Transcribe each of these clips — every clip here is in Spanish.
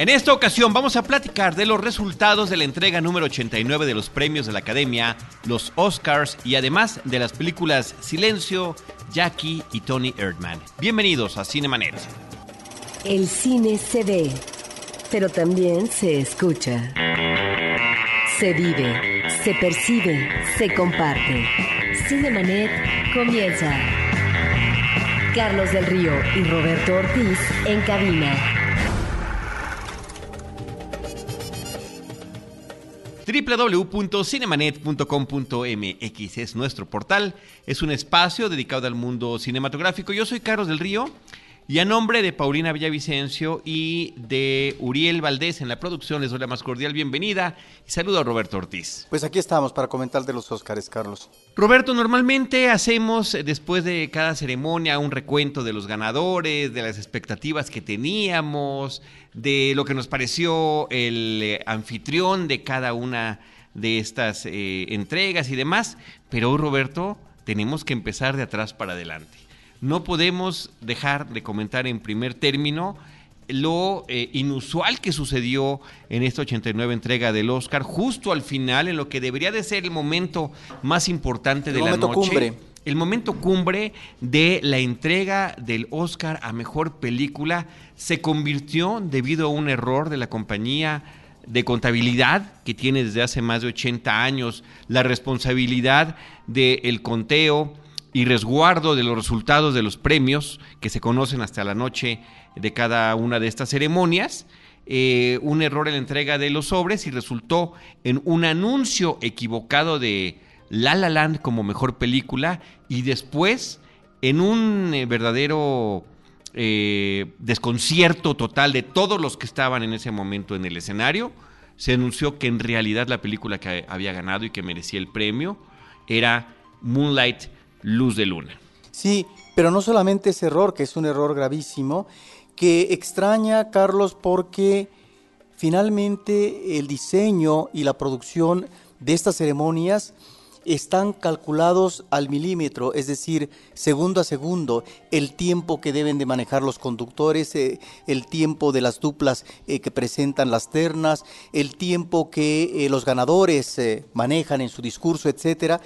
En esta ocasión vamos a platicar de los resultados de la entrega número 89 de los premios de la Academia, los Oscars y además de las películas Silencio, Jackie y Tony Erdman. Bienvenidos a Cinemanet. El cine se ve, pero también se escucha. Se vive, se percibe, se comparte. Cinemanet comienza. Carlos del Río y Roberto Ortiz en cabina. www.cinemanet.com.mx es nuestro portal, es un espacio dedicado al mundo cinematográfico. Yo soy Carlos del Río y a nombre de Paulina Villavicencio y de Uriel Valdés en la producción les doy la más cordial bienvenida y saludo a Roberto Ortiz. Pues aquí estamos para comentar de los Óscares, Carlos. Roberto, normalmente hacemos eh, después de cada ceremonia un recuento de los ganadores, de las expectativas que teníamos, de lo que nos pareció el eh, anfitrión de cada una de estas eh, entregas y demás, pero hoy, Roberto, tenemos que empezar de atrás para adelante no podemos dejar de comentar en primer término lo eh, inusual que sucedió en esta 89 entrega del Oscar, justo al final, en lo que debería de ser el momento más importante de la noche. Cumbre. El momento cumbre de la entrega del Oscar a Mejor Película se convirtió debido a un error de la compañía de contabilidad que tiene desde hace más de 80 años la responsabilidad del conteo y resguardo de los resultados de los premios que se conocen hasta la noche de cada una de estas ceremonias. Eh, un error en la entrega de los sobres y resultó en un anuncio equivocado de La La Land como mejor película y después en un eh, verdadero eh, desconcierto total de todos los que estaban en ese momento en el escenario, se anunció que en realidad la película que había ganado y que merecía el premio era Moonlight Luz de Luna. Sí, pero no solamente ese error, que es un error gravísimo, que extraña, Carlos, porque finalmente el diseño y la producción de estas ceremonias están calculados al milímetro, es decir, segundo a segundo, el tiempo que deben de manejar los conductores, eh, el tiempo de las duplas eh, que presentan las ternas, el tiempo que eh, los ganadores manejan en su discurso, etcétera.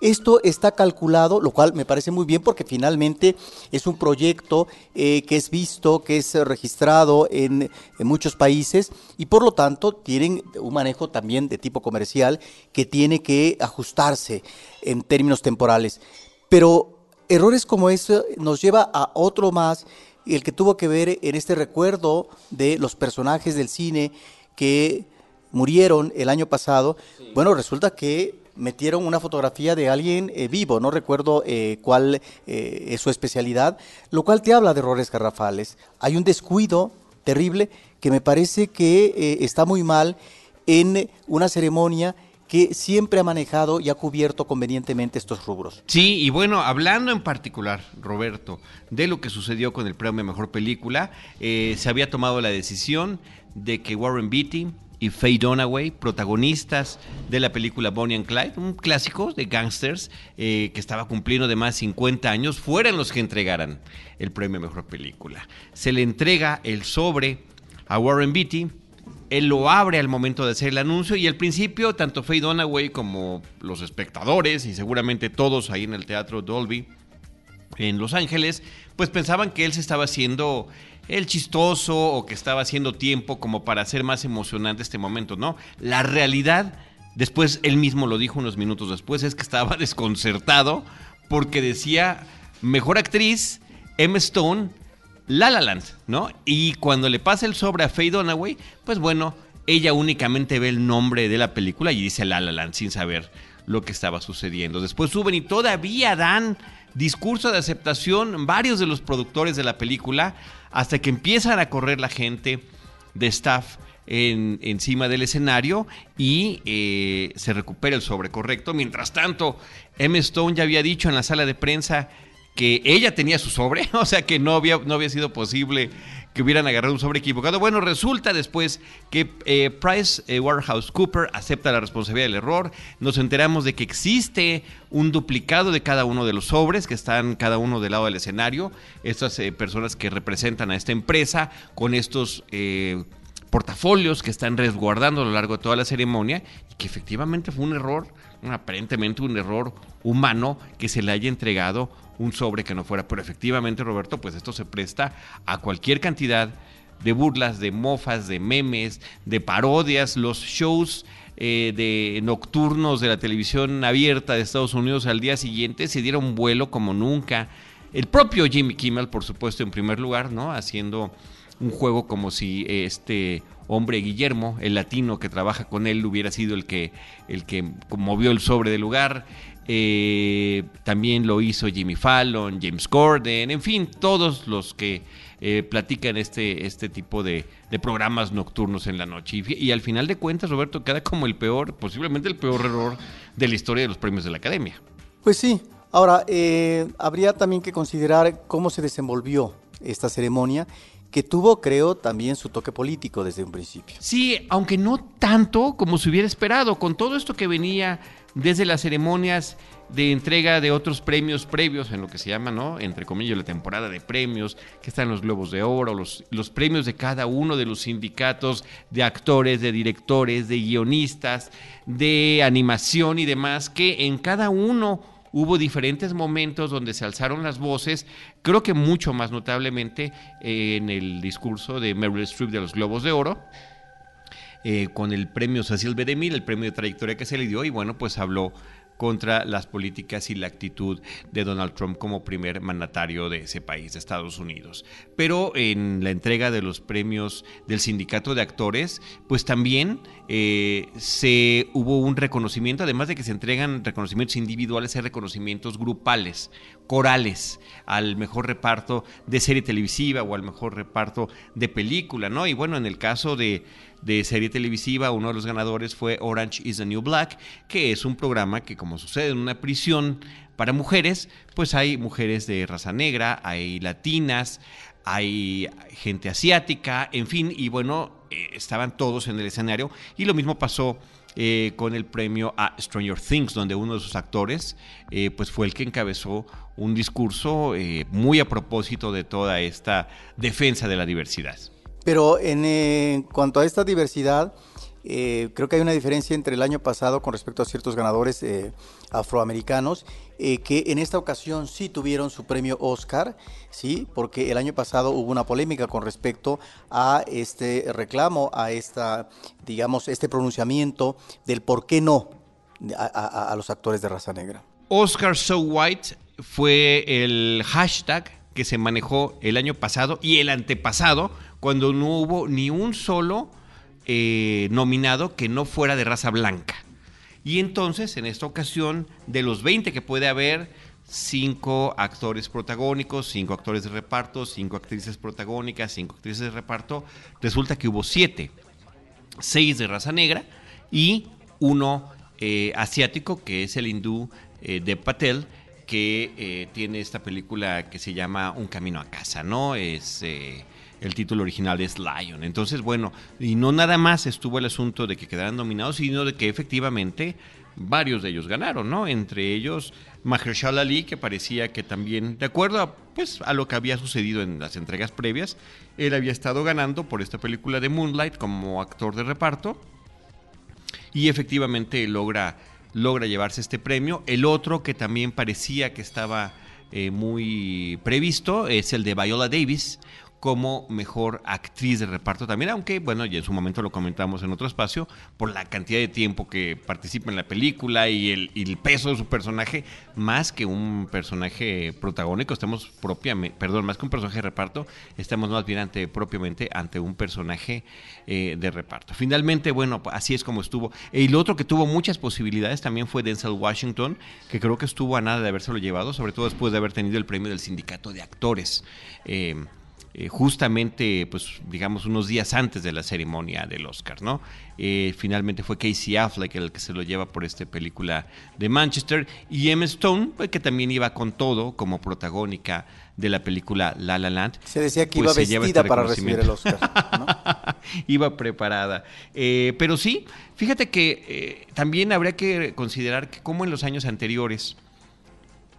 Esto está calculado, lo cual me parece muy bien porque finalmente es un proyecto eh, que es visto, que es registrado en, muchos países y por lo tanto tienen un manejo también de tipo comercial que tiene que ajustarse en términos temporales. Pero errores como eso nos lleva a otro más, el que tuvo que ver en este recuerdo de los personajes del cine que murieron el año pasado. Bueno, resulta que metieron una fotografía de alguien eh, vivo, no recuerdo eh, cuál eh, es su especialidad, lo cual te habla de errores garrafales. Hay un descuido terrible que me parece que está muy mal en una ceremonia que siempre ha manejado y ha cubierto convenientemente estos rubros. Sí, y bueno, hablando en particular, Roberto, de lo que sucedió con el premio Mejor Película, se había tomado la decisión de que Warren Beatty, y Faye Dunaway, protagonistas de la película Bonnie and Clyde, un clásico de gangsters eh, que estaba cumpliendo de más de 50 años, fueran los que entregaran el premio Mejor Película. Se le entrega el sobre a Warren Beatty, él lo abre al momento de hacer el anuncio y al principio tanto Faye Dunaway como los espectadores y seguramente todos ahí en el Teatro Dolby en Los Ángeles, pues pensaban que él se estaba haciendo el chistoso o que estaba haciendo tiempo como para hacer más emocionante este momento, ¿no? La realidad, después él mismo lo dijo unos minutos después, es que estaba desconcertado porque decía mejor actriz, Emma Stone, La La Land, ¿no? Y cuando le pasa el sobre a Faye Dunaway, pues bueno, ella únicamente ve el nombre de la película y dice La La Land sin saber lo que estaba sucediendo. Después suben y todavía dan discurso de aceptación varios de los productores de la película hasta que empiezan a correr la gente de staff en, encima del escenario y eh, se recupera el sobre correcto. Mientras tanto, M. Stone ya había dicho en la sala de prensa que ella tenía su sobre, o sea que no había, no había sido posible que hubieran agarrado un sobre equivocado. Bueno, resulta después que eh, Price eh, Waterhouse Cooper acepta la responsabilidad del error. Nos enteramos de que existe un duplicado de cada uno de los sobres que están cada uno del lado del escenario. Estas eh, personas que representan a esta empresa con estos portafolios que están resguardando a lo largo de toda la ceremonia y que efectivamente fue un error, aparentemente un error humano que se le haya entregado un sobre que no fuera. Pero efectivamente, Roberto, pues esto se presta a cualquier cantidad de burlas, de mofas, de memes, de parodias, los shows eh, de nocturnos de la televisión abierta de Estados Unidos al día siguiente se dieron vuelo como nunca. El propio Jimmy Kimmel, por supuesto, en primer lugar, ¿no? Haciendo un juego como si este hombre Guillermo, el latino que trabaja con él, hubiera sido el que, el que movió el sobre del lugar. Eh, también lo hizo Jimmy Fallon, James Corden, en fin, todos los que eh, platican este, este tipo de, programas nocturnos en la noche. Y, y, al final de cuentas, Roberto, queda como el peor, posiblemente el peor error de la historia de los premios de la academia. Pues sí. Ahora, eh, habría también que considerar cómo se desenvolvió esta ceremonia que tuvo, creo, también su toque político desde un principio. Sí, aunque no tanto como se hubiera esperado, con todo esto que venía desde las ceremonias de entrega de otros premios previos, en lo que se llama, ¿no? Entre comillas, la temporada de premios, que están los Globos de Oro, los, los premios de cada uno de los sindicatos de actores, de directores, de guionistas, de animación y demás, que en cada uno hubo diferentes momentos donde se alzaron las voces, creo que mucho más notablemente eh, en el discurso de Meryl Streep de los Globos de Oro, eh, con el premio Cecil B. DeMille, el premio de trayectoria que se le dio, y bueno, pues habló contra las políticas y la actitud de Donald Trump como primer mandatario de ese país, de Estados Unidos. Pero en la entrega de los premios del sindicato de actores, pues también eh, se hubo un reconocimiento, además de que se entregan reconocimientos individuales, hay reconocimientos grupales, corales, al mejor reparto de serie televisiva o al mejor reparto de película, ¿no? Y bueno, en el caso de de serie televisiva, uno de los ganadores fue Orange is the New Black, que es un programa que como sucede en una prisión para mujeres, pues hay mujeres de raza negra, hay latinas, hay gente asiática, en fin, y bueno, eh, estaban todos en el escenario y lo mismo pasó eh, con el premio a Stranger Things, donde uno de sus actores eh, pues fue el que encabezó un discurso muy a propósito de toda esta defensa de la diversidad. Pero en cuanto a esta diversidad, eh, creo que hay una diferencia entre el año pasado con respecto a ciertos ganadores eh, afroamericanos eh, que en esta ocasión sí tuvieron su premio Oscar, sí, porque el año pasado hubo una polémica con respecto a este reclamo, a esta, digamos, este pronunciamiento del por qué no a, a los actores de raza negra. Oscar So White fue el hashtag que se manejó el año pasado y el antepasado cuando no hubo ni un solo eh, nominado que no fuera de raza blanca. Y entonces, en esta ocasión, de los 20 que puede haber, cinco actores protagónicos, cinco actores de reparto, cinco actrices protagónicas, cinco actrices de reparto, resulta que hubo siete, seis de raza negra y uno eh, asiático, que es el hindú eh, de Patel, que tiene esta película que se llama Un Camino a Casa, ¿no? Es el título original es Lion. Entonces, bueno, y no nada más estuvo el asunto de que quedaran nominados, sino de que efectivamente varios de ellos ganaron, ¿no? Entre ellos Mahershala Ali, que parecía que también, de acuerdo a, pues, a lo que había sucedido en las entregas previas, él había estado ganando por esta película de Moonlight como actor de reparto y efectivamente logra, logra llevarse este premio. El otro que también parecía que estaba eh, muy previsto es el de Viola Davis, como mejor actriz de reparto también, aunque bueno, ya en su momento lo comentamos en otro espacio, por la cantidad de tiempo que participa en la película y el, peso de su personaje, más que un personaje protagónico, estamos propiamente, perdón, más que un personaje de reparto, estamos más bien ante, propiamente ante un personaje eh, de reparto. Finalmente, bueno, así es como estuvo. Y lo otro que tuvo muchas posibilidades también fue Denzel Washington, que creo que estuvo a nada de habérselo llevado, sobre todo después de haber tenido el premio del sindicato de actores. Eh, eh, justamente, pues digamos, unos días antes de la ceremonia del Oscar, ¿no? Eh, finalmente fue Casey Affleck el que se lo lleva por esta película de Manchester y Emma Stone, pues, que también iba con todo como protagónica de la película La La Land. Se decía que iba pues, vestida este para recibir el Oscar. iba preparada. Eh, pero sí, fíjate que también habría que considerar que como en los años anteriores,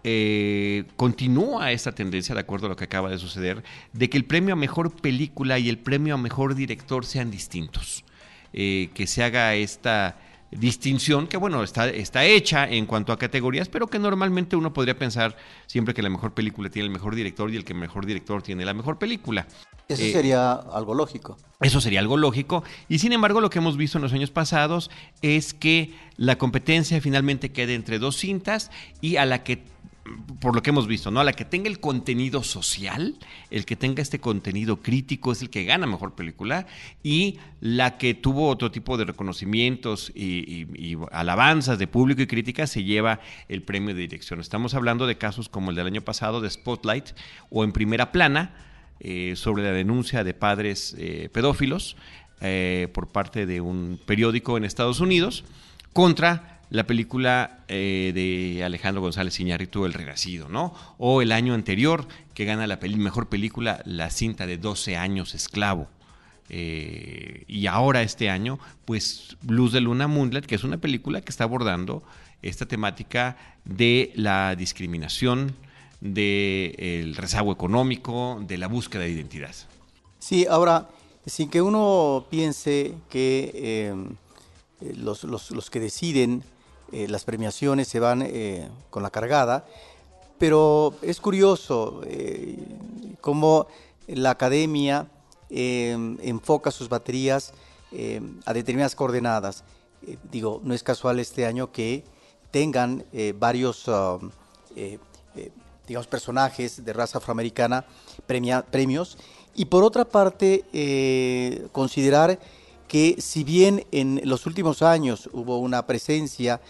eh, continúa esta tendencia, de acuerdo a lo que acaba de suceder, de que el premio a mejor película y el premio a mejor director sean distintos. Eh, que se haga esta distinción que bueno está, está hecha en cuanto a categorías pero que normalmente uno podría pensar siempre que la mejor película tiene el mejor director y el que mejor director tiene la mejor película. Eso eh, sería algo lógico. eso sería algo lógico. Y sin embargo lo que hemos visto en los años pasados es que la competencia finalmente queda entre dos cintas y a la que por lo que hemos visto, ¿no? La que tenga el contenido social, el que tenga este contenido crítico es el que gana mejor película y la que tuvo otro tipo de reconocimientos y, alabanzas de público y crítica se lleva el premio de dirección. Estamos hablando de casos como el del año pasado de Spotlight o en primera plana eh, sobre la denuncia de padres eh, pedófilos eh, por parte de un periódico en Estados Unidos contra la película eh, de Alejandro González Iñárritu, El Renacido, ¿no? O el año anterior, que gana la mejor película, la cinta de 12 años esclavo. Eh, y ahora este año, pues Luz de Luna Moonlight, que es una película que está abordando esta temática de la discriminación, del rezago económico, de la búsqueda de identidad. Sí, ahora, sin que uno piense que eh, los, los, que deciden eh, las premiaciones se van eh, con la cargada, pero es curioso eh, cómo la academia enfoca sus baterías a determinadas coordenadas. digo, no es casual este año que tengan varios, um, digamos, personajes de raza afroamericana premios y por otra parte considerar que si bien en los últimos años hubo una presencia,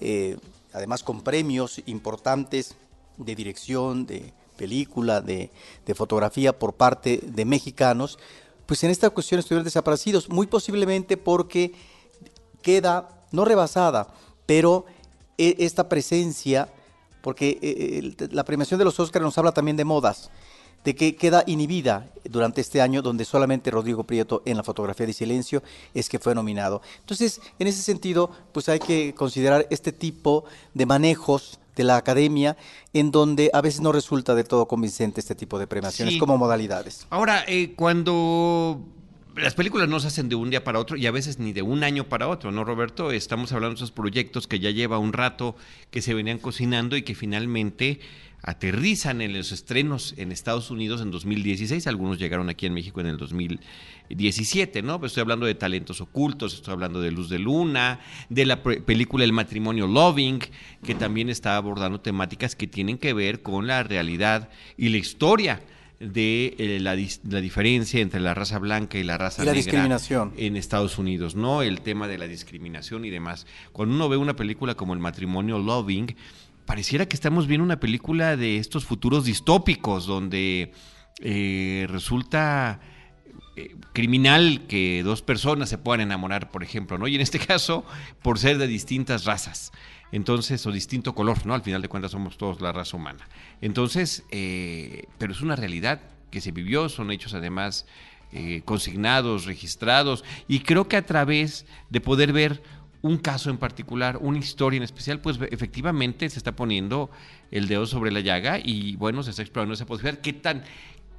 eh, además con premios importantes de dirección, de película, de, fotografía por parte de mexicanos, pues en esta cuestión estuvieron desaparecidos, muy posiblemente porque queda, no rebasada, pero e, esta presencia, porque eh, la premiación de los Óscar nos habla también de modas, de que queda inhibida durante este año donde solamente Rodrigo Prieto en la fotografía de silencio es que fue nominado. Entonces, en ese sentido, pues hay que considerar este tipo de manejos de la academia en donde a veces no resulta del todo convincente este tipo de premiaciones como modalidades. Ahora, eh, cuando las películas no se hacen de un día para otro y a veces ni de un año para otro, ¿no, Roberto? Estamos hablando de esos proyectos que ya lleva un rato que se venían cocinando y que finalmente aterrizan en los estrenos en Estados Unidos en 2016, algunos llegaron aquí en México en el 2017, ¿no? Pues estoy hablando de Talentos Ocultos, estoy hablando de Luz de Luna, de la película El matrimonio Loving, que también está abordando temáticas que tienen que ver con la realidad y la historia de eh, la, diferencia entre la raza blanca y la raza la discriminación. en Estados Unidos, ¿no? El tema de la discriminación y demás. Cuando uno ve una película como El matrimonio Loving, pareciera que estamos viendo una película de estos futuros distópicos donde eh, resulta eh, criminal que dos personas se puedan enamorar, por ejemplo, ¿no? Y en este caso, por ser de distintas razas. Entonces, o distinto color, ¿no? Al final de cuentas somos todos la raza humana. Entonces, eh, pero es una realidad que se vivió, son hechos además consignados, registrados, y creo que a través de poder ver un caso en particular, una historia en especial, pues efectivamente se está poniendo el dedo sobre la llaga y bueno, se está explorando esa posibilidad. ¿Qué tan,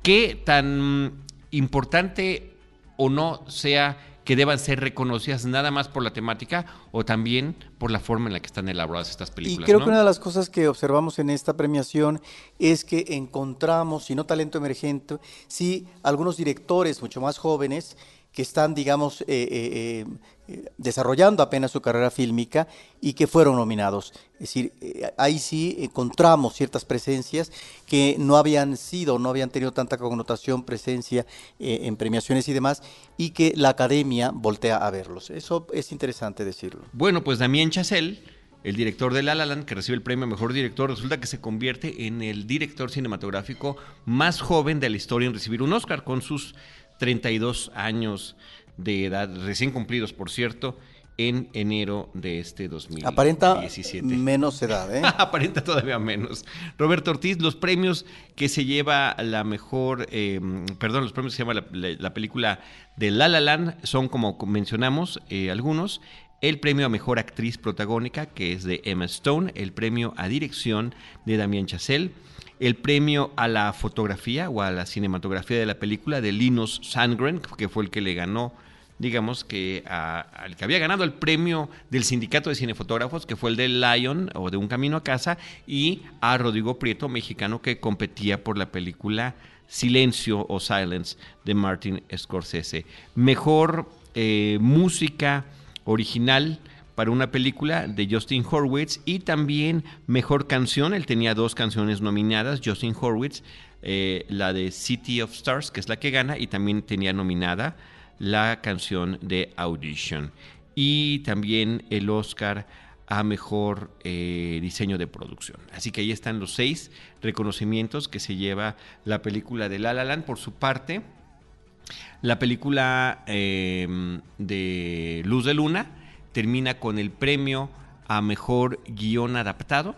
qué tan importante o no sea que deban ser reconocidas nada más por la temática o también por la forma en la que están elaboradas estas películas. Y creo que una de las cosas que observamos en esta premiación es que encontramos, si no talento emergente, sí algunos directores mucho más jóvenes que están, digamos, eh, eh, eh, desarrollando apenas su carrera fílmica y que fueron nominados. Es decir, ahí sí encontramos ciertas presencias que no habían sido, no habían tenido tanta connotación, presencia en premiaciones y demás, y que la academia voltea a verlos. Eso es interesante decirlo. Bueno, pues Damien Chazelle el director de La La Land, que recibe el premio Mejor Director, resulta que se convierte en el director cinematográfico más joven de la historia en recibir un Oscar, con sus 32 años de edad, recién cumplidos, por cierto, en enero de este 2017. Aparenta menos edad, ¿eh? Aparenta todavía menos. Roberto Ortiz, los premios que se lleva la mejor, em, perdón, los premios que se llama la, película de La La Land son, como mencionamos, eh, algunos. el premio a Mejor Actriz Protagónica, que es de Emma Stone, el premio a Dirección de Damien Chazelle, el premio a la fotografía o a la cinematografía de la película de Linus Sandgren, que fue el que le ganó, digamos que al que había ganado el premio del Sindicato de Cinefotógrafos, que fue el de Lion o de Un Camino a Casa, y a Rodrigo Prieto, mexicano, que competía por la película Silencio o Silence de Martin Scorsese. Mejor eh, música original para una película de Justin Horwitz y también Mejor Canción. Él tenía dos canciones nominadas, Justin Horwitz, eh, la de City of Stars, que es la que gana, y también tenía nominada la canción de Audition. Y también el Oscar a mejor eh, diseño de producción. Así que ahí están los seis reconocimientos que se lleva la película de La La Land por su parte. La película eh, de Luz de Luna termina con el premio a mejor guion adaptado,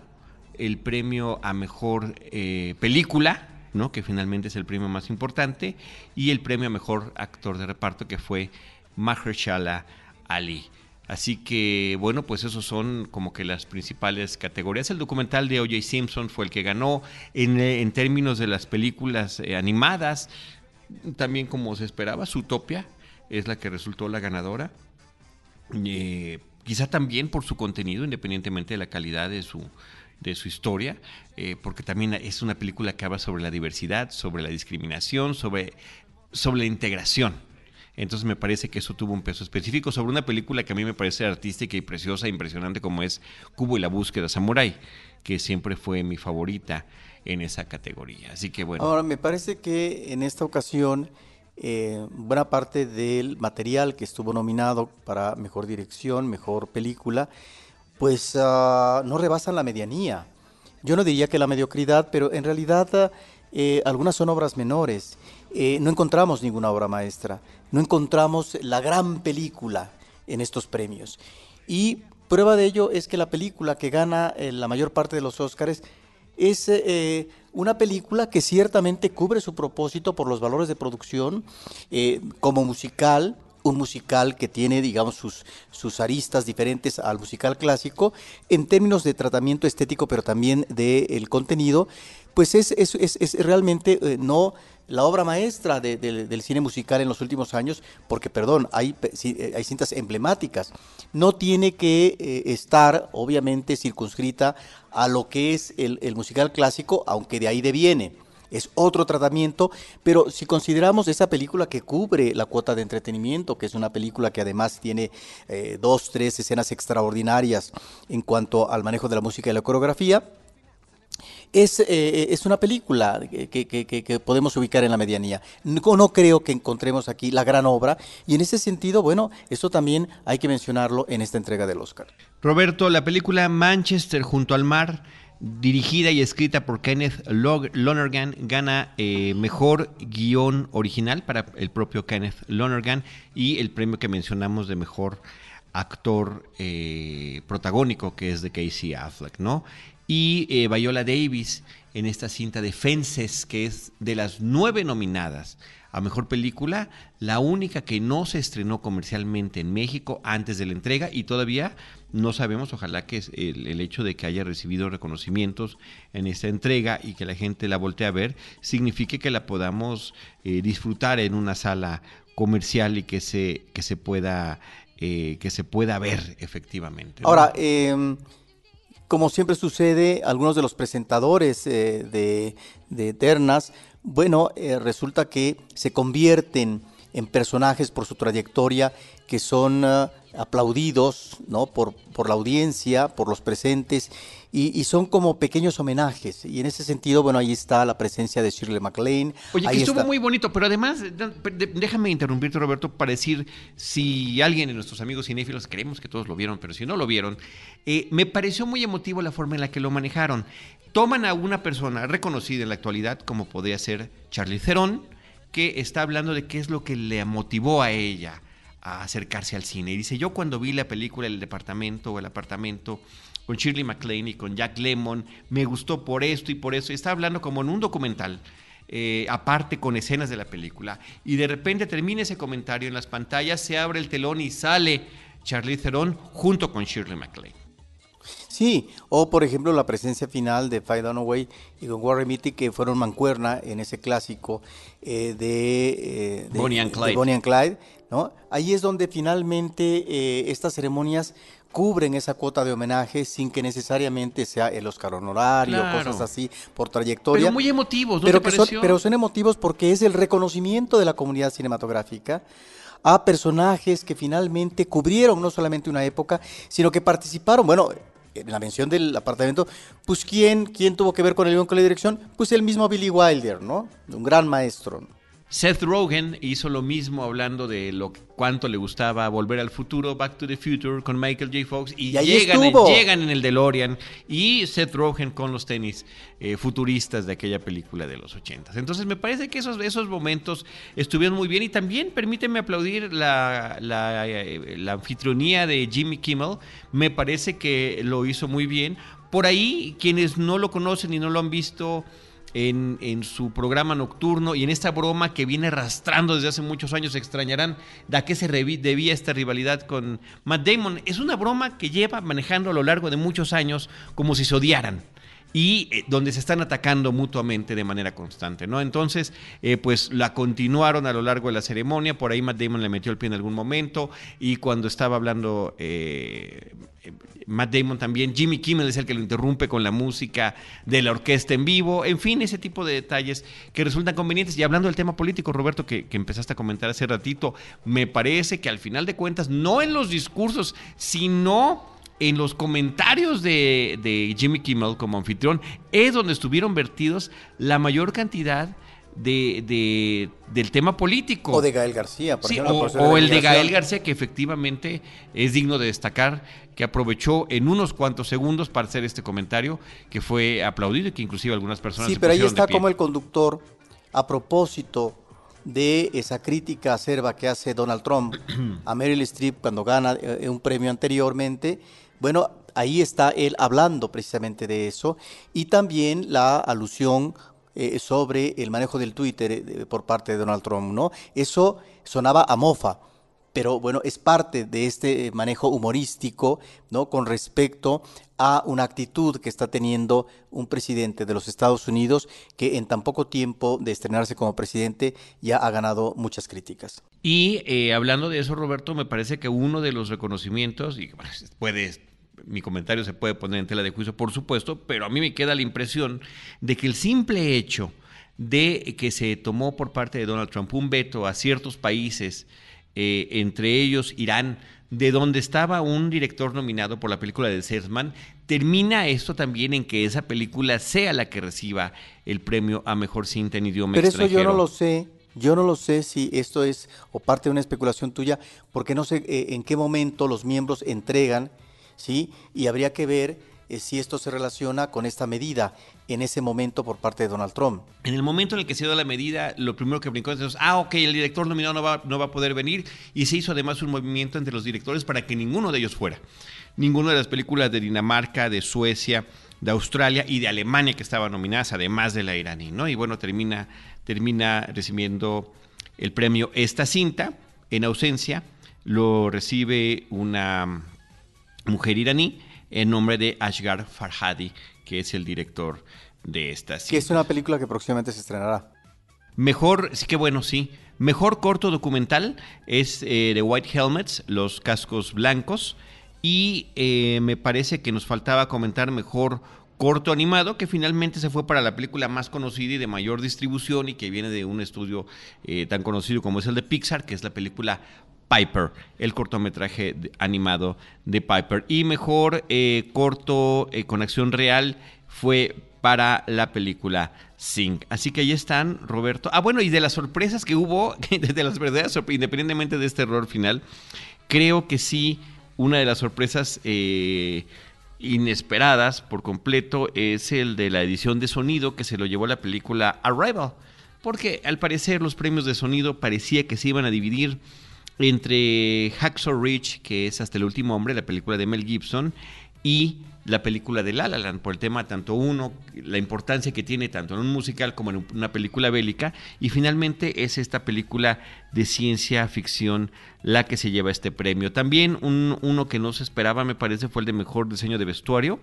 el premio a mejor eh, película, ¿no? que finalmente es el premio más importante, y el premio a mejor actor de reparto, que fue Mahershala Ali. Así que, bueno, pues esos son como que las principales categorías. El documental de O.J. Simpson fue el que ganó en, eh, términos de las películas eh, animadas. También como se esperaba, Zootopia es la que resultó la ganadora. Eh, quizá también por su contenido, independientemente de la calidad de su, de su historia, eh, porque también es una película que habla sobre la diversidad, sobre la discriminación, sobre, sobre la integración. Entonces me parece que eso tuvo un peso específico sobre una película que a mí me parece artística y preciosa, impresionante como es Cubo y la búsqueda samurai, que siempre fue mi favorita en esa categoría. Así que bueno. Ahora me parece que en esta ocasión eh, buena parte del material que estuvo nominado para mejor dirección, mejor película, pues uh, no rebasan la medianía. Yo no diría que la mediocridad, pero en realidad eh, algunas son obras menores. Eh, no encontramos ninguna obra maestra, no encontramos la gran película en estos premios. Y prueba de ello es que la película que gana eh, la mayor parte de los Óscares es eh, una película que ciertamente cubre su propósito por los valores de producción eh, como musical, un musical que tiene, digamos, sus, sus aristas diferentes al musical clásico en términos de tratamiento estético, pero también del contenido, pues es, es, es, realmente eh, no la obra maestra del cine musical en los últimos años, porque, perdón, hay, eh, hay cintas emblemáticas. No tiene que eh, estar, obviamente, circunscrita a lo que es el, el musical clásico, aunque de ahí deviene es otro tratamiento, pero si consideramos esa película que cubre la cuota de entretenimiento, que es una película que además tiene dos, tres escenas extraordinarias en cuanto al manejo de la música y la coreografía, es, eh, es, una película que, que, podemos ubicar en la medianía. No, no, creo que encontremos aquí la gran obra y en ese sentido, bueno, eso también hay que mencionarlo en esta entrega del Oscar. Roberto, la película Manchester junto al mar dirigida y escrita por Kenneth Lonergan, gana eh, mejor guion original para el propio Kenneth Lonergan y el premio que mencionamos de mejor actor eh, protagónico, que es de Casey Affleck, ¿no? Y eh, Viola Davis en esta cinta de Fences, que es de las nueve nominadas a Mejor Película, la única que no se estrenó comercialmente en México antes de la entrega y todavía no sabemos, ojalá que el, hecho de que haya recibido reconocimientos en esta entrega y que la gente la voltee a ver, signifique que la podamos eh, disfrutar en una sala comercial y que se, que se pueda eh, que se pueda ver efectivamente. Ahora, eh, como siempre sucede, algunos de los presentadores eh, de, de, Eternas, bueno, eh, resulta que se convierten en personajes por su trayectoria que son uh, aplaudidos ¿no? por, por la audiencia, por los presentes, y, y, son como pequeños homenajes. Y en ese sentido, bueno, ahí está la presencia de Shirley MacLaine. Oye, ahí que estuvo está... muy bonito, pero además, déjame interrumpirte, Roberto, para decir si alguien de nuestros amigos cinéfilos, creemos que todos lo vieron, pero si no lo vieron, eh, me pareció muy emotivo la forma en la que lo manejaron. Toman a una persona reconocida en la actualidad, como podría ser Charlie Theron, que está hablando de qué es lo que le motivó a ella a acercarse al cine. Y dice, yo cuando vi la película El departamento o el apartamento con Shirley MacLaine y con Jack Lemmon, me gustó por esto y por eso. Está hablando como en un documental, eh, aparte con escenas de la película. Y de repente termina ese comentario en las pantallas, se abre el telón y sale Charlize Theron junto con Shirley MacLaine. Sí, o por ejemplo la presencia final de Faye Dunaway y con Warren Beatty que fueron mancuerna en ese clásico eh, de, Bonnie and Clyde. Bonnie and Clyde ¿no? Ahí es donde finalmente eh, estas ceremonias cubren esa cuota de homenaje sin que necesariamente sea el Oscar honorario, cosas así por trayectoria. Pero muy emotivos, ¿no pero, te son, pero son emotivos porque es el reconocimiento de la comunidad cinematográfica a personajes que finalmente cubrieron no solamente una época, sino que participaron, bueno, en la mención del apartamento, pues ¿quién, quién tuvo que ver con el guion, con la dirección? Pues el mismo Billy Wilder, ¿no? Un gran maestro. Seth Rogen hizo lo mismo hablando de lo cuánto le gustaba Volver al Futuro, Back to the Future con Michael J. Fox y, llegan, en, llegan, en, el DeLorean y Seth Rogen con los tenis eh, futuristas de aquella película de los 80. Entonces me parece que esos, esos momentos estuvieron muy bien y también permíteme aplaudir la, la, eh, la anfitrionía de Jimmy Kimmel, me parece que lo hizo muy bien. Por ahí, quienes no lo conocen y no lo han visto, en, su programa nocturno y en esta broma que viene arrastrando desde hace muchos años, se extrañarán de a qué se debía esta rivalidad con Matt Damon. Es una broma que lleva manejando a lo largo de muchos años como si se odiaran y eh, donde se están atacando mutuamente de manera constante, ¿no? Entonces, eh, pues la continuaron a lo largo de la ceremonia, por ahí Matt Damon le metió el pie en algún momento y cuando estaba hablando eh, Matt Damon también, Jimmy Kimmel es el que lo interrumpe con la música de la orquesta en vivo, en fin, ese tipo de detalles que resultan convenientes. Y hablando del tema político, Roberto, que, empezaste a comentar hace ratito, me parece que al final de cuentas, no en los discursos, sino en los comentarios de, Jimmy Kimmel como anfitrión es donde estuvieron vertidos la mayor cantidad de, del tema político. O de Gael García, por ejemplo. O, el de Gael García, que efectivamente es digno de destacar, que aprovechó en unos cuantos segundos para hacer este comentario, que fue aplaudido y que inclusive algunas personas... Sí, pero ahí está como el conductor, a propósito de esa crítica acerba que hace Donald Trump a Meryl Streep cuando gana eh, un premio anteriormente, bueno, ahí está él hablando precisamente de eso y también la alusión eh, sobre el manejo del Twitter eh, por parte de Donald Trump, ¿no? Eso sonaba a mofa, pero bueno, es parte de este manejo humorístico, ¿no? Con respecto a una actitud que está teniendo un presidente de los Estados Unidos que en tan poco tiempo de estrenarse como presidente ya ha ganado muchas críticas. Y eh, hablando de eso, Roberto, me parece que uno de los reconocimientos, y bueno, puede mi comentario se puede poner en tela de juicio, por supuesto, pero a mí me queda la impresión de que el simple hecho de que se tomó por parte de Donald Trump un veto a ciertos países, eh, entre ellos Irán, de donde estaba un director nominado por la película de Sersman, termina esto también en que esa película sea la que reciba el premio a mejor cinta en idioma Pero extranjero. Pero eso yo no lo sé. Yo no lo sé si esto es o parte de una especulación tuya, porque no sé eh, en qué momento los miembros entregan ¿sí? Y habría que ver eh, si esto se relaciona con esta medida en ese momento por parte de Donald Trump. En el momento en el que se dio la medida, lo primero que brincó es, ah, ok, el director nominado no va, no va a poder venir, y se hizo además un movimiento entre los directores para que ninguno de ellos fuera. Ninguna de las películas de Dinamarca, de Suecia, de Australia y de Alemania que estaban nominadas, además de la iraní, ¿no? Y bueno, termina, termina recibiendo el premio esta cinta, en ausencia, lo recibe una mujer iraní en nombre de Ashgar Farhadi, que es el director de esta serie. Que es una película que próximamente se estrenará. Mejor, sí que bueno, sí. Mejor corto documental es eh, The White Helmets, Los Cascos Blancos. Y eh, me parece que nos faltaba comentar mejor corto animado, que finalmente se fue para la película más conocida y de mayor distribución y que viene de un estudio eh, tan conocido como es el de Pixar, que es la película Piper, el cortometraje animado de Piper. Y mejor eh, corto eh, con acción real fue para la película Sing. Así que ahí están, Roberto. Ah, bueno, y de las sorpresas que hubo, de las verdaderas sorpresas, independientemente de este error final, creo que sí, una de las sorpresas eh, inesperadas por completo es el de la edición de sonido que se lo llevó la película Arrival. Porque al parecer los premios de sonido parecía que se iban a dividir entre Hacksaw Ridge, que es Hasta el último hombre, la película de Mel Gibson, y la película de La La Land por el tema tanto uno, la importancia que tiene tanto en un musical como en una película bélica y finalmente es esta película de ciencia ficción la que se lleva este premio. También un, uno que no se esperaba me parece fue el de mejor diseño de vestuario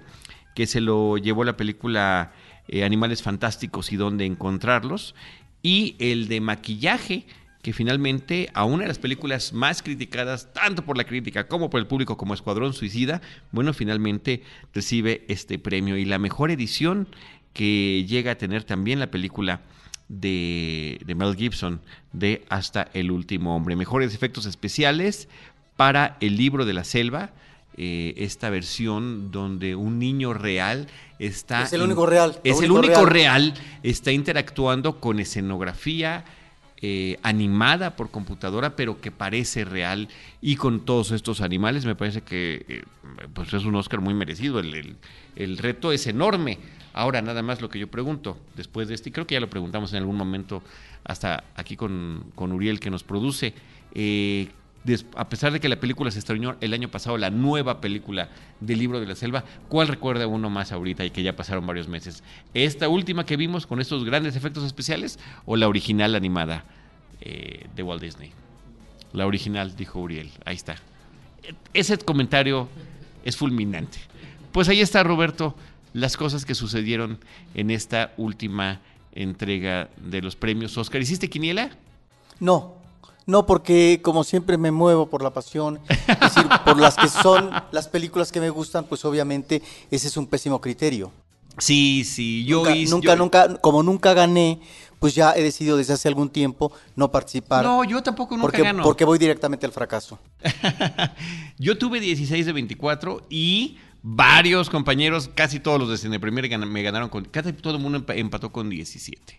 que se lo llevó la película eh, Animales Fantásticos y dónde encontrarlos y el de maquillaje que finalmente a una de las películas más criticadas tanto por la crítica como por el público como Escuadrón Suicida, bueno, finalmente recibe este premio y la mejor edición que llega a tener también la película de, Mel Gibson de Hasta el último hombre. Mejores efectos especiales para el libro de la selva, eh, esta versión donde un niño real está... Es el único real. Es el único real, está interactuando con escenografía, eh, animada por computadora, pero que parece real y con todos estos animales, me parece que eh, pues es un Oscar muy merecido. El, el, reto es enorme. Ahora, nada más lo que yo pregunto, después de este, y creo que ya lo preguntamos en algún momento, hasta aquí con, con Uriel que nos produce, eh, a pesar de que la película se estrenó el año pasado, la nueva película del libro de la selva, ¿cuál recuerda uno más ahorita y que ya pasaron varios meses? ¿Esta última que vimos con estos grandes efectos especiales o la original animada eh, de Walt Disney? La original, dijo Uriel. Ahí está. Ese comentario es fulminante. Pues ahí está, Roberto, las cosas que sucedieron en esta última entrega de los premios Oscar. ¿Hiciste quiniela? No, no, porque como siempre me muevo por la pasión, es decir, por las que son las películas que me gustan, pues obviamente ese es un pésimo criterio. Sí, sí, yo nunca, hice, nunca, nunca, como nunca gané, pues ya he decidido desde hace algún tiempo no participar. No, yo tampoco nunca porque, gano. Porque voy directamente al fracaso. yo tuve 16 de 24 y varios compañeros, casi todos los de Cine Premier me ganaron con, casi todo el mundo empató con 17.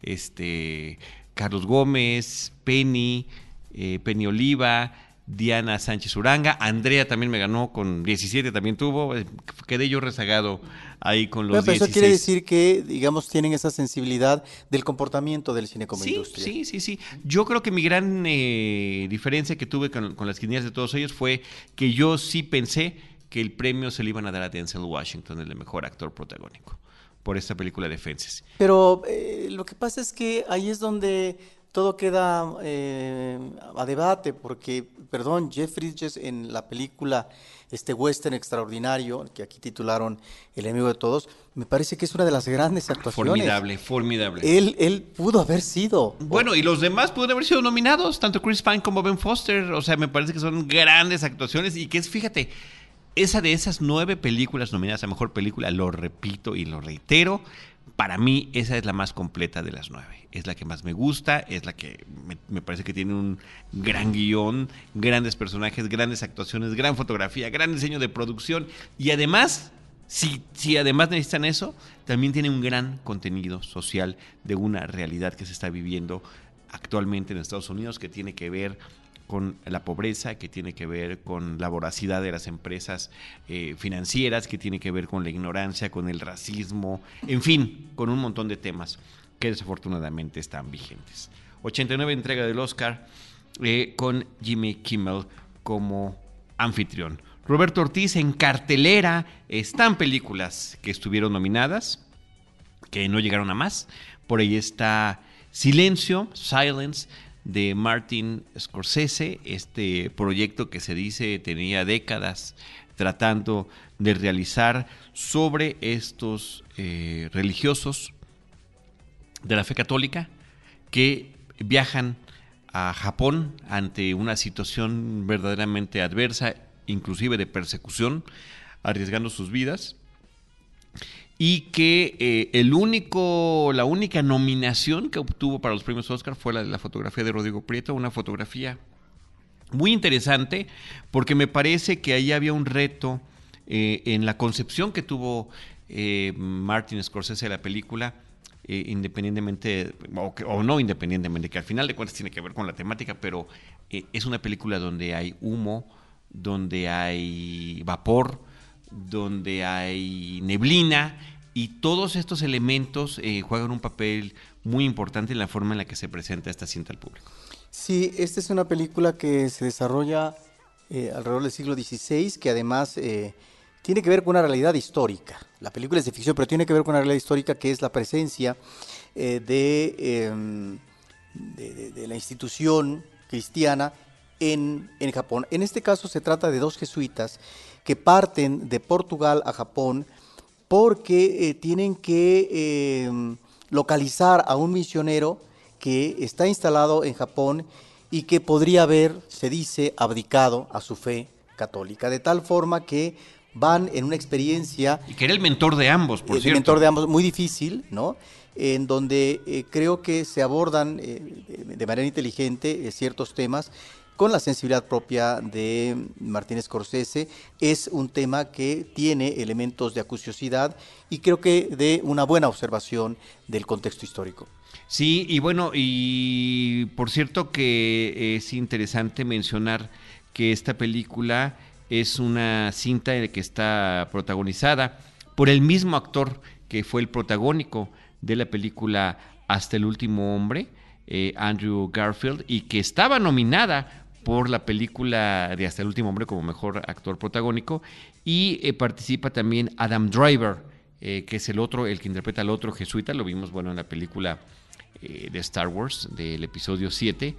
Este, Carlos Gómez, Penny, eh, Penny Oliva, Diana Sánchez Uranga, Andrea también me ganó con 17, también tuvo, eh, quedé yo rezagado ahí con los pero, Eso quiere decir que, digamos, tienen esa sensibilidad del comportamiento del cine como industria. Sí, sí, sí. Yo creo que mi gran eh, diferencia que tuve con, las quinielas de todos ellos fue que yo sí pensé que el premio se le iban a dar a Denzel Washington, el mejor actor protagónico por esta película de Fences. Pero eh, lo que pasa es que ahí es donde todo queda eh, a debate, porque, perdón, Jeff Bridges en la película este western extraordinario, que aquí titularon El enemigo de todos, me parece que es una de las grandes actuaciones. Formidable, formidable. Él, él pudo haber sido. Bueno, y los demás pudieron haber sido nominados, tanto Chris Pine como Ben Foster, o sea, me parece que son grandes actuaciones y que es, fíjate, esa de esas nueve películas nominadas a Mejor Película, lo repito y lo reitero, para mí esa es la más completa de las nueve. Es la que más me gusta, es la que me, parece que tiene un gran guion, grandes personajes, grandes actuaciones, gran fotografía, gran diseño de producción y además, si, si además necesitan eso, también tiene un gran contenido social de una realidad que se está viviendo actualmente en Estados Unidos que tiene que ver con la pobreza, que tiene que ver con la voracidad de las empresas eh, financieras, que tiene que ver con la ignorancia, con el racismo, en fin, con un montón de temas que desafortunadamente están vigentes. 89 entrega del Oscar eh, con Jimmy Kimmel como anfitrión. Roberto Ortiz en cartelera están películas que estuvieron nominadas, que no llegaron a más. Por ahí está Silencio, Silence, de Martin Scorsese, este proyecto que se dice tenía décadas tratando de realizar sobre estos eh, religiosos de la fe católica que viajan a Japón ante una situación verdaderamente adversa, inclusive de persecución, arriesgando sus vidas y que eh, el único, la única nominación que obtuvo para los premios Oscar fue la de la fotografía de Rodrigo Prieto, una fotografía muy interesante, porque me parece que ahí había un reto eh, en la concepción que tuvo eh, Martin Scorsese de la película, independientemente, o, o, no independientemente, que al final de cuentas tiene que ver con la temática, pero es una película donde hay humo, donde hay vapor, donde hay neblina y todos estos elementos eh, juegan un papel muy importante en la forma en la que se presenta esta cinta al público. Sí, esta es una película que se desarrolla eh, alrededor del siglo XVI, que además eh, tiene que ver con una realidad histórica. La película es de ficción, pero tiene que ver con una realidad histórica que es la presencia em, de, de, la institución cristiana en, en, Japón. En este caso se trata de dos jesuitas que parten de Portugal a Japón porque eh, tienen que em, localizar a un misionero que está instalado en Japón y que podría haber, se dice, abdicado a su fe católica, de tal forma que van en una experiencia... Y que era el mentor de ambos, por cierto. El mentor de ambos, muy difícil, ¿no? En donde eh, creo que se abordan eh, de manera inteligente ciertos temas con la sensibilidad propia de Martínez Scorsese. Es un tema que tiene elementos de acuciosidad y creo que de una buena observación del contexto histórico. Sí, y bueno, y por cierto que es interesante mencionar que esta película es una cinta que está protagonizada por el mismo actor que fue el protagónico de la película Hasta el último hombre, eh, Andrew Garfield, y que estaba nominada por la película de Hasta el último hombre como mejor actor protagónico. Y eh, participa también Adam Driver, eh, que es el otro, el que interpreta al otro jesuita, lo vimos bueno en la película eh, de Star Wars del episodio 7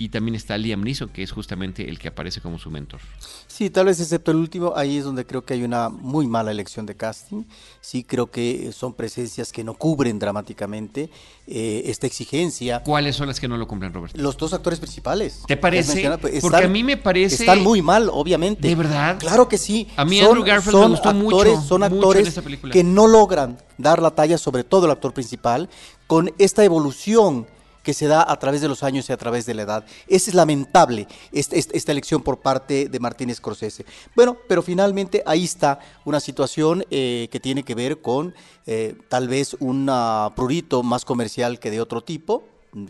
y también está Liam Neeson, que es justamente el que aparece como su mentor. Sí, tal vez excepto el último, ahí es donde creo que hay una muy mala elección de casting. Sí, creo que son presencias que no cubren dramáticamente eh, esta exigencia. ¿Cuáles son las que no lo cumplen, Roberto? Los dos actores principales. ¿Te parece? Pues, Porque a mí me parece... Están muy mal, obviamente. ¿De verdad? Claro que sí. A mí Andrew Garfield me gustó actores, mucho. Son actores que no logran dar la talla, sobre todo el actor principal, con esta evolución que se da a través de los años y a través de la edad. Es lamentable esta, esta elección por parte de Martínez Scorsese. Bueno, pero finalmente ahí está una situación eh, que tiene que ver con eh, tal vez un prurito más comercial que de otro tipo,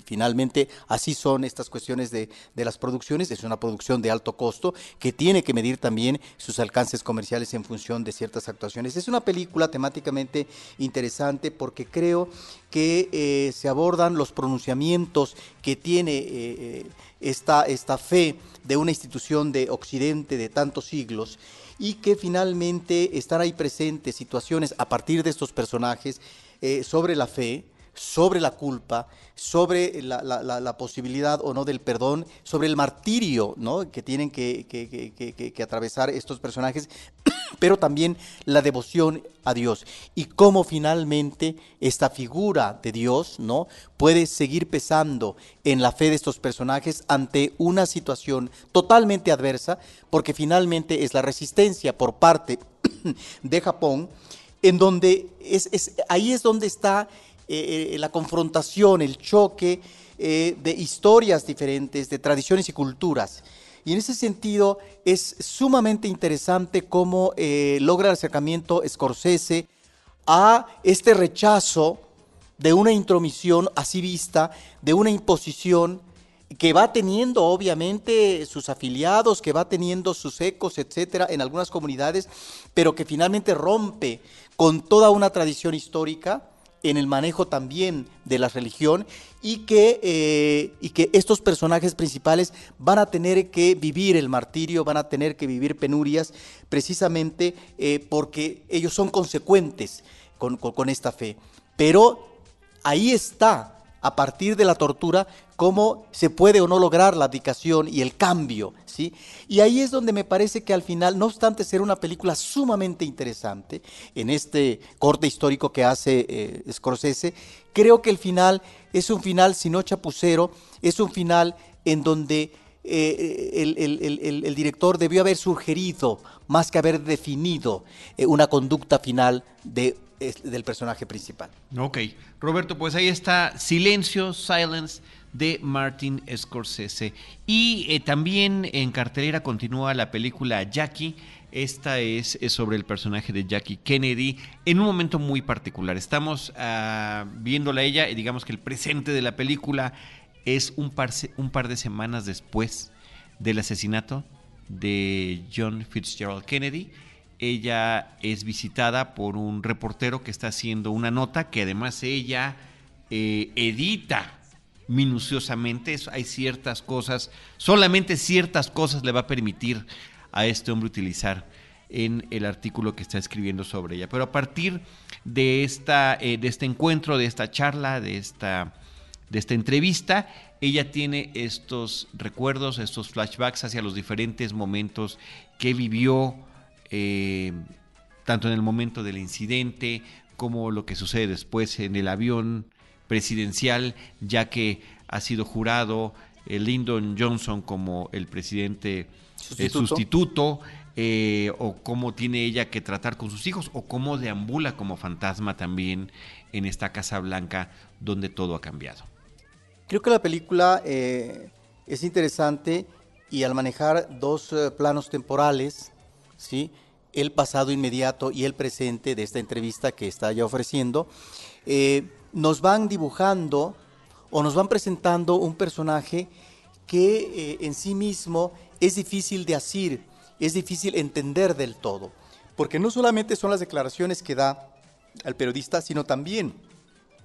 Finalmente, así son estas cuestiones de, las producciones. Es una producción de alto costo que tiene que medir también sus alcances comerciales en función de ciertas actuaciones. Es una película temáticamente interesante porque creo que eh, se abordan los pronunciamientos que tiene eh, eh, esta, esta fe de una institución de Occidente de tantos siglos y que finalmente están ahí presentes situaciones a partir de estos personajes sobre la fe, sobre la culpa, sobre la, posibilidad o no del perdón, sobre el martirio ¿no? que tienen que, que, atravesar estos personajes, pero también la devoción a Dios y cómo finalmente esta figura de Dios ¿no? puede seguir pesando en la fe de estos personajes ante una situación totalmente adversa, porque finalmente es la resistencia por parte de Japón, en donde es, es ahí es donde está eh, eh, la confrontación, el choque eh, de historias diferentes, de tradiciones y culturas. Y en ese sentido es sumamente interesante cómo logra el acercamiento Scorsese a este rechazo de una intromisión así vista, de una imposición que va teniendo obviamente sus afiliados, que va teniendo sus ecos, etcétera, en algunas comunidades, pero que finalmente rompe con toda una tradición histórica en el manejo también de la religión y que, eh, y que estos personajes principales van a tener que vivir el martirio, van a tener que vivir penurias, precisamente eh, porque ellos son consecuentes con, con esta fe. Pero ahí está a partir de la tortura cómo se puede o no lograr la abdicación y el cambio, ¿sí? Y ahí es donde me parece que al final, no obstante ser una película sumamente interesante en este corte histórico que hace eh, Scorsese, creo que el final es un final, si no chapucero, es un final en donde eh, el, director debió haber sugerido, más que haber definido, eh, una conducta final de del personaje principal. Ok, Roberto, pues ahí está Silencio, Silence de Martin Scorsese. Y eh, también en cartelera continúa la película Jackie. Esta es, sobre el personaje de Jackie Kennedy en un momento muy particular. Estamos uh, viéndola ella y digamos que el presente de la película es un par, un par de semanas después del asesinato de John Fitzgerald Kennedy ella es visitada por un reportero que está haciendo una nota que además ella eh, edita minuciosamente. Hay ciertas cosas, solamente ciertas cosas le va a permitir a este hombre utilizar en el artículo que está escribiendo sobre ella. Pero a partir de, esta, eh, de este encuentro, de esta charla, de esta, de esta entrevista, ella tiene estos recuerdos, estos flashbacks hacia los diferentes momentos que vivió, eh, tanto en el momento del incidente como lo que sucede después en el avión presidencial, ya que ha sido jurado eh, Lyndon Johnson como el presidente sustituto, eh, o cómo tiene ella que tratar con sus hijos, o cómo deambula como fantasma también en esta Casa Blanca donde todo ha cambiado. Creo que la película eh, es interesante y al manejar dos planos temporales, ¿sí? el pasado inmediato y el presente de esta entrevista que está ya ofreciendo, nos van dibujando o nos van presentando un personaje que eh, en sí mismo es difícil de asir, es difícil entender del todo, porque no solamente son las declaraciones que da al periodista, sino también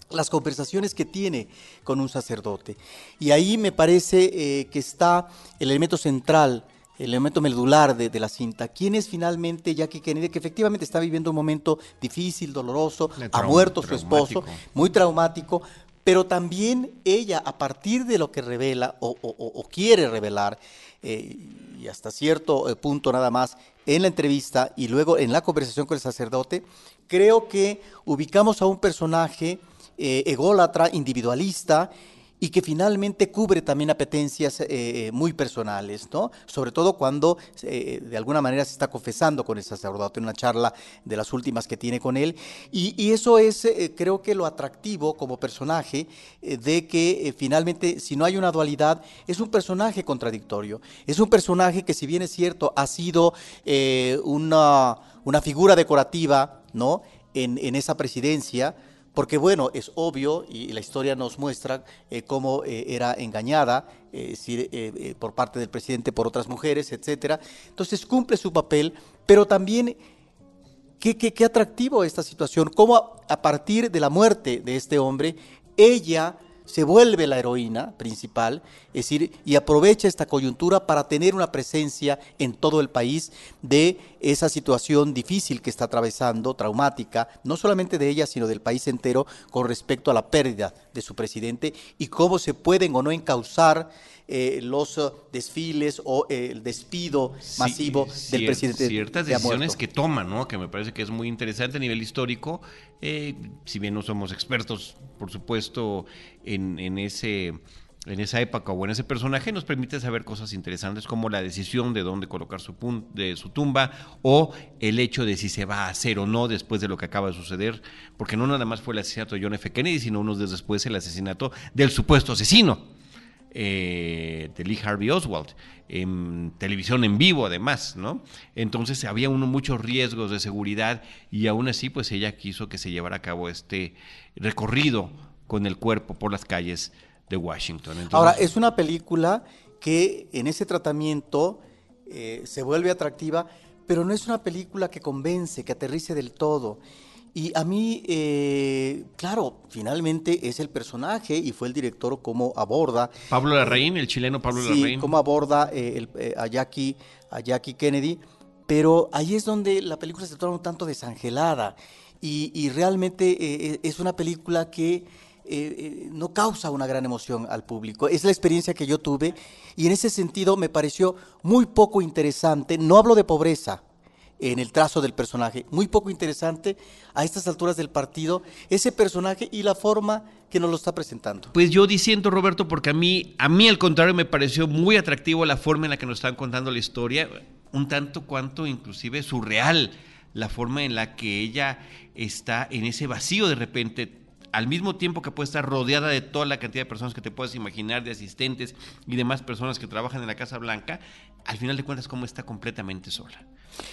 las conversaciones que tiene con un sacerdote. Y ahí me parece eh, que está el elemento central el elemento medular de, la cinta. ¿Quién es finalmente Jackie Kennedy, que efectivamente está viviendo un momento difícil, doloroso, ha muerto su esposo, muy traumático, pero también ella, a partir de lo que revela o, quiere revelar, eh, y hasta cierto eh, punto nada más, en la entrevista y luego en la conversación con el sacerdote, creo que ubicamos a un personaje eh, ególatra, individualista, y que finalmente cubre también apetencias eh, eh, muy personales, ¿no? Sobre todo cuando eh, de alguna manera se está confesando con el sacerdote en una charla de las últimas que tiene con él. Y, eso es, creo que lo atractivo como personaje de que finalmente, si no hay una dualidad, es un personaje contradictorio. Es un personaje que, si bien es cierto, ha sido una, una, figura decorativa, ¿no? En, en esa presidencia, porque bueno, es obvio y la historia nos muestra eh, cómo eh, era engañada eh, por parte del presidente por otras mujeres, etcétera. Entonces cumple su papel, pero también qué, qué, qué atractivo esta situación, cómo a partir de la muerte de este hombre, ella se vuelve la heroína principal, es decir, y aprovecha esta coyuntura para tener una presencia en todo el país de esa situación difícil que está atravesando, traumática, no solamente de ella, sino del país entero, con respecto a la pérdida de su presidente y cómo se pueden o no encauzar eh, los eh, desfiles o eh, el despido masivo del presidente. Ciertas decisiones que toman, ¿no? que me parece que es muy interesante a nivel histórico, si bien no somos expertos, por supuesto, en, en ese en esa época o en ese personaje nos permite saber cosas interesantes como la decisión de dónde colocar su, de su tumba o el hecho de si se va a hacer o no después de lo que acaba de suceder, porque no nada más fue el asesinato de John F. Kennedy, sino unos días después el asesinato del supuesto asesino eh, de Lee Harvey Oswald, en televisión en vivo además, ¿no? Entonces había uno muchos riesgos de seguridad y aún así pues ella quiso que se llevara a cabo este recorrido con el cuerpo por las calles de Washington. Ahora, es una película que en ese tratamiento eh, se vuelve atractiva, pero no es una película que convence, que aterrice del todo. Y a mí, eh, claro, finalmente es el personaje y fue el director cómo aborda. Pablo Larraín, el chileno Pablo sí, Larraín. cómo aborda eh, eh, a, Jackie, a Jackie Kennedy. Pero ahí es donde la película se torna un tanto desangelada. Y, realmente es una película que no causa una gran emoción al público. Es la experiencia que yo tuve y en ese sentido me pareció muy poco interesante. No hablo de pobreza, en el trazo del personaje. Muy poco interesante a estas alturas del partido ese personaje y la forma que nos lo está presentando. Pues yo diciendo Roberto porque a mí a mí al contrario me pareció muy atractivo la forma en la que nos están contando la historia, un tanto cuanto inclusive surreal la forma en la que ella está en ese vacío de repente al mismo tiempo que puede estar rodeada de toda la cantidad de personas que te puedes imaginar, de asistentes y demás personas que trabajan en la Casa Blanca, al final de cuentas cómo está completamente sola.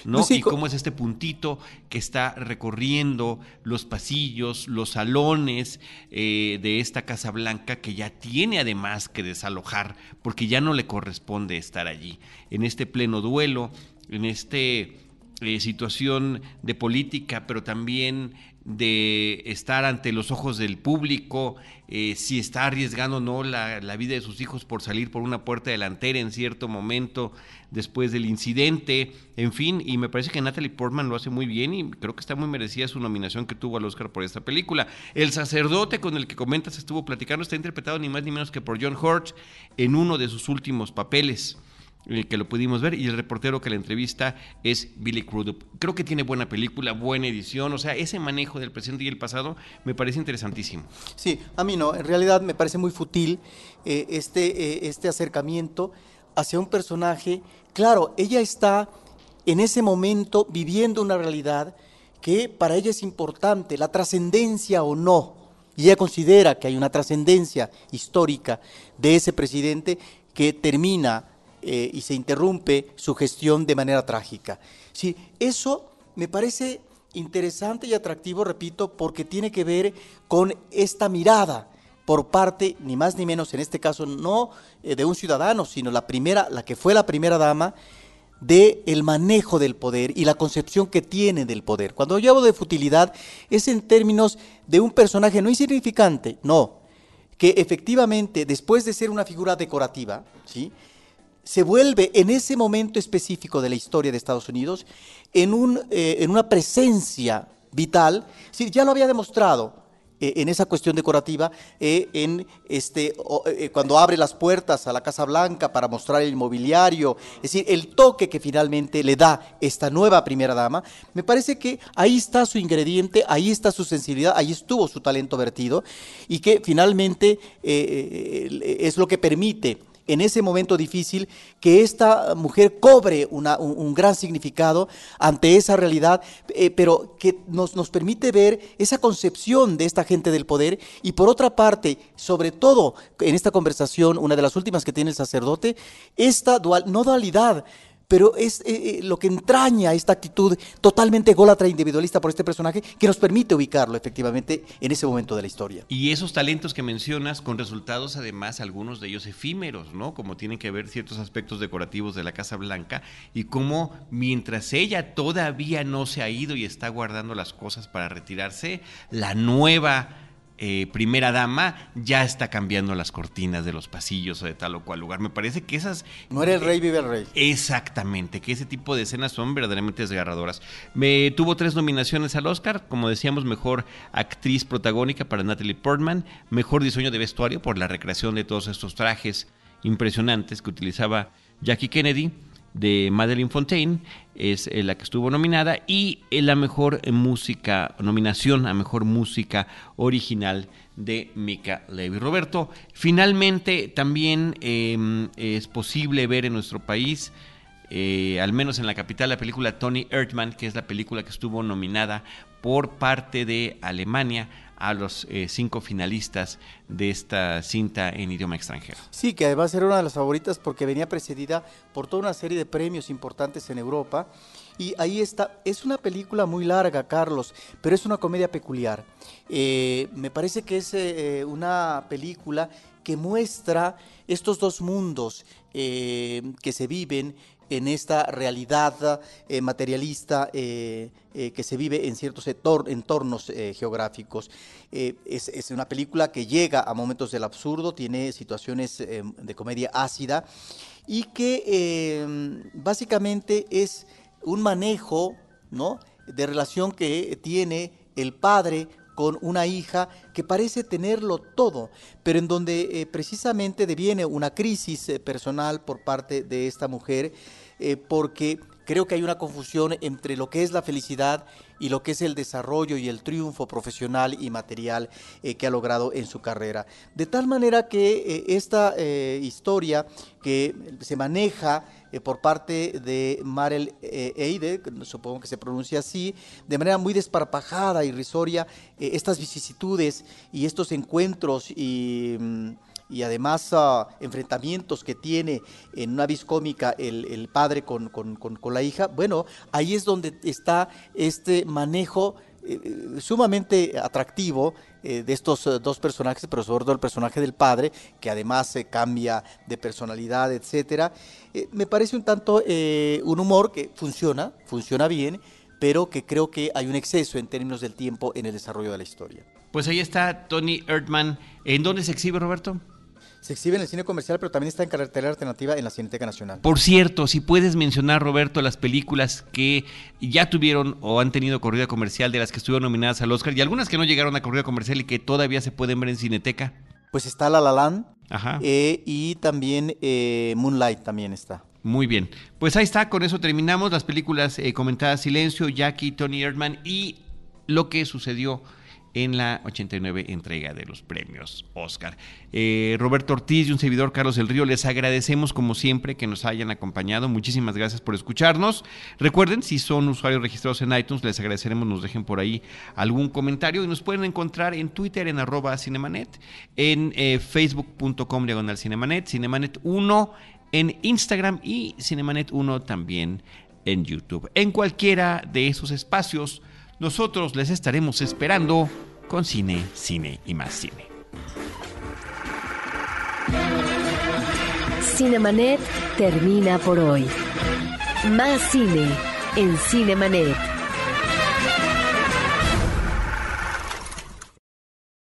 ¿no? Pues y cómo es este puntito que está recorriendo los pasillos, los salones eh, de esta Casa Blanca que ya tiene además que desalojar porque ya no le corresponde estar allí. En este pleno duelo, en este eh, situación de política, pero también de estar ante los ojos del público, eh, si está arriesgando o no la, vida de sus hijos por salir por una puerta delantera en cierto momento después del incidente, en fin, y me parece que Natalie Portman lo hace muy bien y creo que está muy merecida su nominación que tuvo al Oscar por esta película. El sacerdote con el que comentas estuvo platicando está interpretado ni más ni menos que por John Hurt en uno de sus últimos papeles que lo pudimos ver, y el reportero que la entrevista es Billy Crudup. Creo que tiene buena película, buena edición, o sea, ese manejo del presente y el pasado me parece interesantísimo. Sí, a mí no, en realidad me parece muy futil eh, este, eh, este acercamiento hacia un personaje. Claro, ella está en ese momento viviendo una realidad que para ella es importante, la trascendencia o no. Y ella considera que hay una trascendencia histórica de ese presidente que termina eh, y se interrumpe su gestión de manera trágica. Sí, eso me parece interesante y atractivo, repito, porque tiene que ver con esta mirada por parte, ni más ni menos en este caso, no eh, de un ciudadano, sino la primera, la que fue la primera dama, de el manejo del poder y la concepción que tiene del poder. Cuando yo hablo de futilidad es en términos de un personaje no insignificante, no, que efectivamente después de ser una figura decorativa, ¿sí? Se vuelve en ese momento específico de la historia de Estados Unidos en, un, eh, en una presencia vital. Sí, ya lo había demostrado eh, en esa cuestión decorativa, eh, en este, cuando abre las puertas a la Casa Blanca para mostrar el mobiliario, es decir, el toque que finalmente le da esta nueva primera dama, me parece que ahí está su ingrediente, ahí está su sensibilidad, ahí estuvo su talento vertido y que finalmente es lo que permite en ese momento difícil que esta mujer cobre un, gran significado ante esa realidad, eh, pero que nos, nos permite ver esa concepción de esta gente del poder. Y por otra parte, sobre todo en esta conversación, una de las últimas que tiene el sacerdote, esta dual, no dualidad, pero es eh, eh, lo que entraña esta actitud totalmente ególatra e individualista por este personaje que nos permite ubicarlo efectivamente en ese momento de la historia. Y esos talentos que mencionas con resultados además algunos de ellos efímeros, ¿no? Como tienen que ver ciertos aspectos decorativos de la Casa Blanca y cómo mientras ella todavía no se ha ido y está guardando las cosas para retirarse, la nueva eh, primera dama ya está cambiando las cortinas de los pasillos o de tal o cual lugar. Me parece que esas... No era el rey, vive el rey. Exactamente, que ese tipo de escenas son verdaderamente desgarradoras. Me tuvo tres nominaciones al Oscar, como decíamos, mejor actriz protagónica para Natalie Portman, mejor diseño de vestuario por la recreación de todos estos trajes impresionantes que utilizaba Jackie Kennedy de Madeline Fontaine es eh, la que estuvo nominada y eh, la mejor música, nominación a mejor música original de Mika Levy. Roberto, finalmente también em, es posible ver en nuestro país, eh, al menos en la capital, la película Tony Erdmann, que es la película que estuvo nominada por parte de Alemania a los eh, cinco finalistas de esta cinta en idioma extranjero. Sí, que además era una de las favoritas porque venía precedida por toda una serie de premios importantes en Europa. Y ahí está, es una película muy larga, Carlos, pero es una comedia peculiar. Eh, me parece que es eh, una película que muestra estos dos mundos que se viven en esta realidad eh, materialista eh, eh, que se vive en ciertos entornos geográficos. Es, una película que llega a momentos del absurdo, tiene situaciones de comedia ácida y que básicamente es un manejo ¿no? de relación que tiene el padre con una hija que parece tenerlo todo, pero en donde precisamente deviene una crisis personal por parte de esta mujer eh, porque creo que hay una confusión entre lo que es la felicidad y lo que es el desarrollo y el triunfo profesional y material eh, que ha logrado en su carrera. De tal manera que eh, esta historia que se maneja por parte de Marel Eide, supongo que se pronuncia así, de manera muy desparpajada, irrisoria, estas vicisitudes y estos encuentros y... Mm, y además uh, enfrentamientos que tiene en una vis cómica el, padre con, la hija, bueno, ahí es donde está este manejo eh, eh, sumamente atractivo eh, de estos dos personajes, pero sobre todo el personaje del padre, que además se cambia de personalidad, etcétera. me parece un tanto un humor que funciona, funciona bien, pero que creo que hay un exceso en términos del tiempo en el desarrollo de la historia. Pues ahí está Tony Erdman. ¿En dónde se exhibe, Roberto? Se exhibe en el cine comercial, pero también está en carretera alternativa en la Cineteca Nacional. Por cierto, si puedes mencionar, Roberto, las películas que ya tuvieron o han tenido corrida comercial, de las que estuvieron nominadas al Oscar, y algunas que no llegaron a corrida comercial y que todavía se pueden ver en Cineteca. Pues está La La Land Ajá. eh, y también eh, Moonlight también está. Muy bien. Pues ahí está, con eso terminamos las películas eh, comentadas Silencio, Jackie, Tony Erdman y lo que sucedió en la 89 entrega de los premios Oscar. Eh, Roberto Ortiz y un servidor Carlos del Río, les agradecemos como siempre que nos hayan acompañado. Muchísimas gracias por escucharnos. Recuerden, si son usuarios registrados en iTunes, les agradeceremos nos dejen por ahí algún comentario y nos pueden encontrar en Twitter en arroba cinemanet, en eh, facebook.com diagonal cinemanet, cinemanet 1 en Instagram y Cinemanet 1 también en YouTube. En cualquiera de esos espacios, nosotros les estaremos esperando con cine, cine y más cine. Cinemanet termina por hoy. Más cine en Cinemanet.